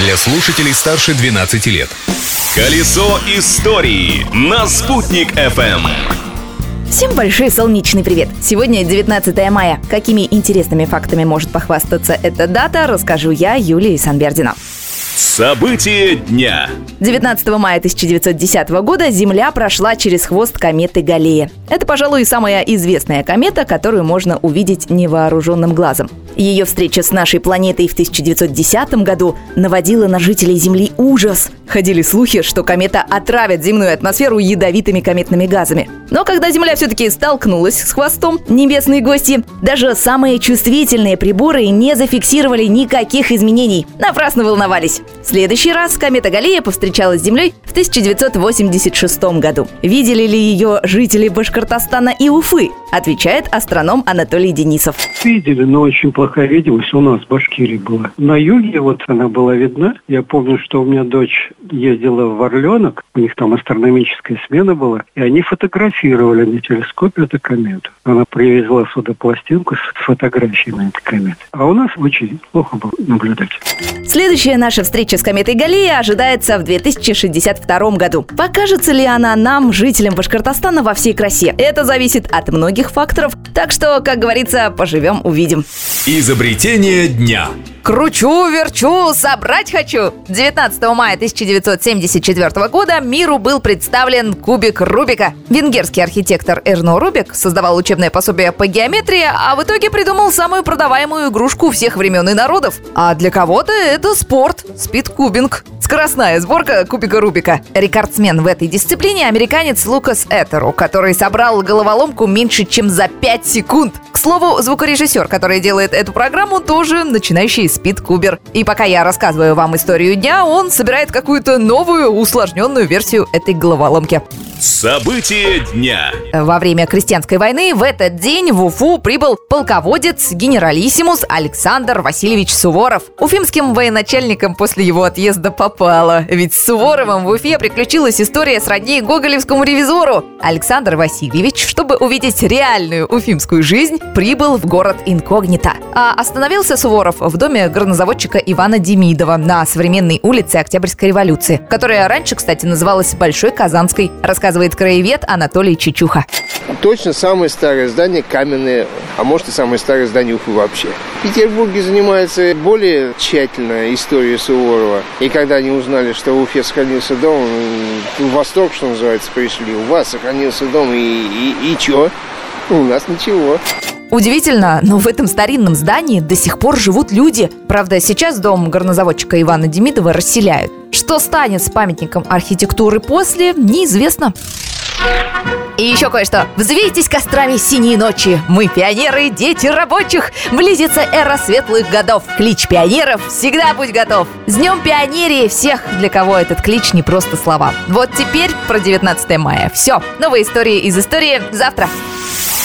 для слушателей старше 12 лет. Колесо истории на «Спутник FM. Всем большой солнечный привет! Сегодня 19 мая. Какими интересными фактами может похвастаться эта дата, расскажу я, Юлия Санбердина. События дня. 19 мая 1910 года Земля прошла через хвост кометы Галлея. Это, пожалуй, самая известная комета, которую можно увидеть невооруженным глазом. Ее встреча с нашей планетой в 1910 году наводила на жителей Земли ужас. Ходили слухи, что комета отравит земную атмосферу ядовитыми кометными газами. Но когда Земля все-таки столкнулась с хвостом небесной гости, даже самые чувствительные приборы не зафиксировали никаких изменений. Напрасно волновались. В следующий раз комета Галлея повстречалась с Землей в 1986 году. Видели ли ее жители Башкортостана и Уфы? Отвечает астроном Анатолий Денисов. Видели, но очень плохая видимость у нас в Башкирии была. На юге вот она была видна. Я помню, что у меня дочь ездила в Орленок, у них там астрономическая смена была, и они фотографировали на телескопе эту комету. Она привезла сюда пластинку с фотографией на этой комете. А у нас очень плохо было наблюдать. Следующая наша встреча с кометой Галлея ожидается в 2062 году. Покажется ли она нам, жителям Башкортостана, во всей красе? Это зависит от многих факторов, так что, как говорится, поживем, увидим. Изобретение дня. Кручу, верчу, собрать хочу! 19 мая 1974 года миру был представлен кубик Рубика. Венгерский архитектор Эрно Рубик создавал учебное пособие по геометрии, а в итоге придумал самую продаваемую игрушку всех времен и народов. А для кого-то это спорт – спидкубинг. Скоростная сборка кубика Рубика. Рекордсмен в этой дисциплине – американец Лукас Этеру, который собрал головоломку меньше, чем за 5 секунд. К слову, звукорежиссер, который делает эту программу, тоже начинающий спидкубер. И пока я рассказываю вам историю дня, он собирает какую-то новую, усложненную версию этой головоломки. События дня. Во время крестьянской войны в этот день в Уфу прибыл полководец генералиссимус Александр Васильевич Суворов. Уфимским военачальникам после его отъезда попало. Ведь с Суворовым в Уфе приключилась история сродни гоголевскому ревизору. Александр Васильевич, чтобы увидеть реальную уфимскую жизнь, прибыл в город инкогнито. А остановился Суворов в доме горнозаводчика Ивана Демидова на современной улице Октябрьской революции, которая раньше, кстати, называлась Большой Казанской, рассказывает краевед Анатолий Чичуха. Точно самое старое здание каменное, а может и самое старое здание Уфы вообще. В Петербурге занимается более тщательно историей Суворова. И когда они узнали, что в Уфе сохранился дом, в восторг, что называется, пришли. У вас сохранился дом, и, и, и чё? У нас ничего. Удивительно, но в этом старинном здании до сих пор живут люди. Правда, сейчас дом горнозаводчика Ивана Демидова расселяют. Что станет с памятником архитектуры после, неизвестно. И еще кое-что. Взвейтесь кострами синие ночи. Мы пионеры, дети рабочих. Близится эра светлых годов. Клич пионеров всегда будь готов. С днем пионерии всех, для кого этот клич не просто слова. Вот теперь про 19 мая. Все. Новые истории из истории завтра.